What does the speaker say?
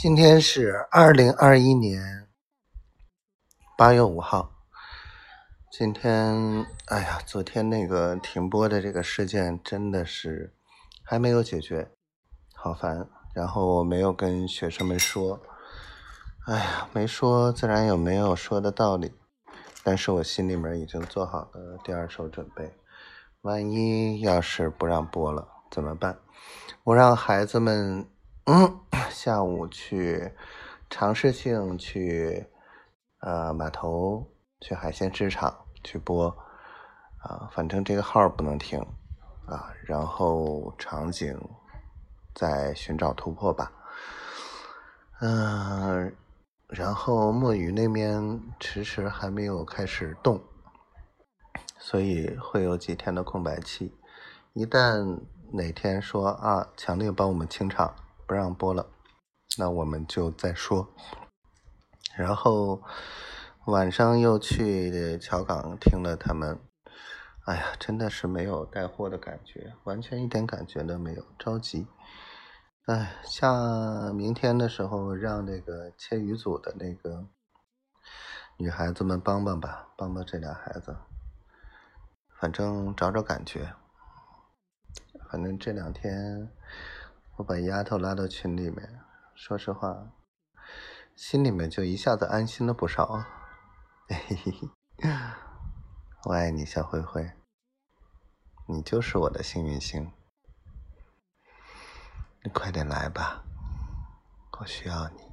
今天是二零二一年八月五号。今天，哎呀，昨天那个停播的这个事件真的是还没有解决，好烦。然后我没有跟学生们说，哎呀，没说自然有没有说的道理。但是我心里面已经做好了第二手准备，万一要是不让播了怎么办？我让孩子们。嗯，下午去尝试性去呃码头去海鲜市场去播啊，反正这个号不能停啊，然后场景再寻找突破吧。嗯，然后墨鱼那边迟迟还没有开始动，所以会有几天的空白期。一旦哪天说啊，强烈帮我们清场。不让播了，那我们就再说。然后晚上又去桥港听了他们，哎呀，真的是没有带货的感觉，完全一点感觉都没有，着急。哎，下明天的时候让那个切鱼组的那个女孩子们帮帮吧，帮帮这俩孩子，反正找找感觉。反正这两天。我把丫头拉到群里面，说实话，心里面就一下子安心了不少。嘿嘿嘿，我爱你，小灰灰，你就是我的幸运星，你快点来吧，我需要你。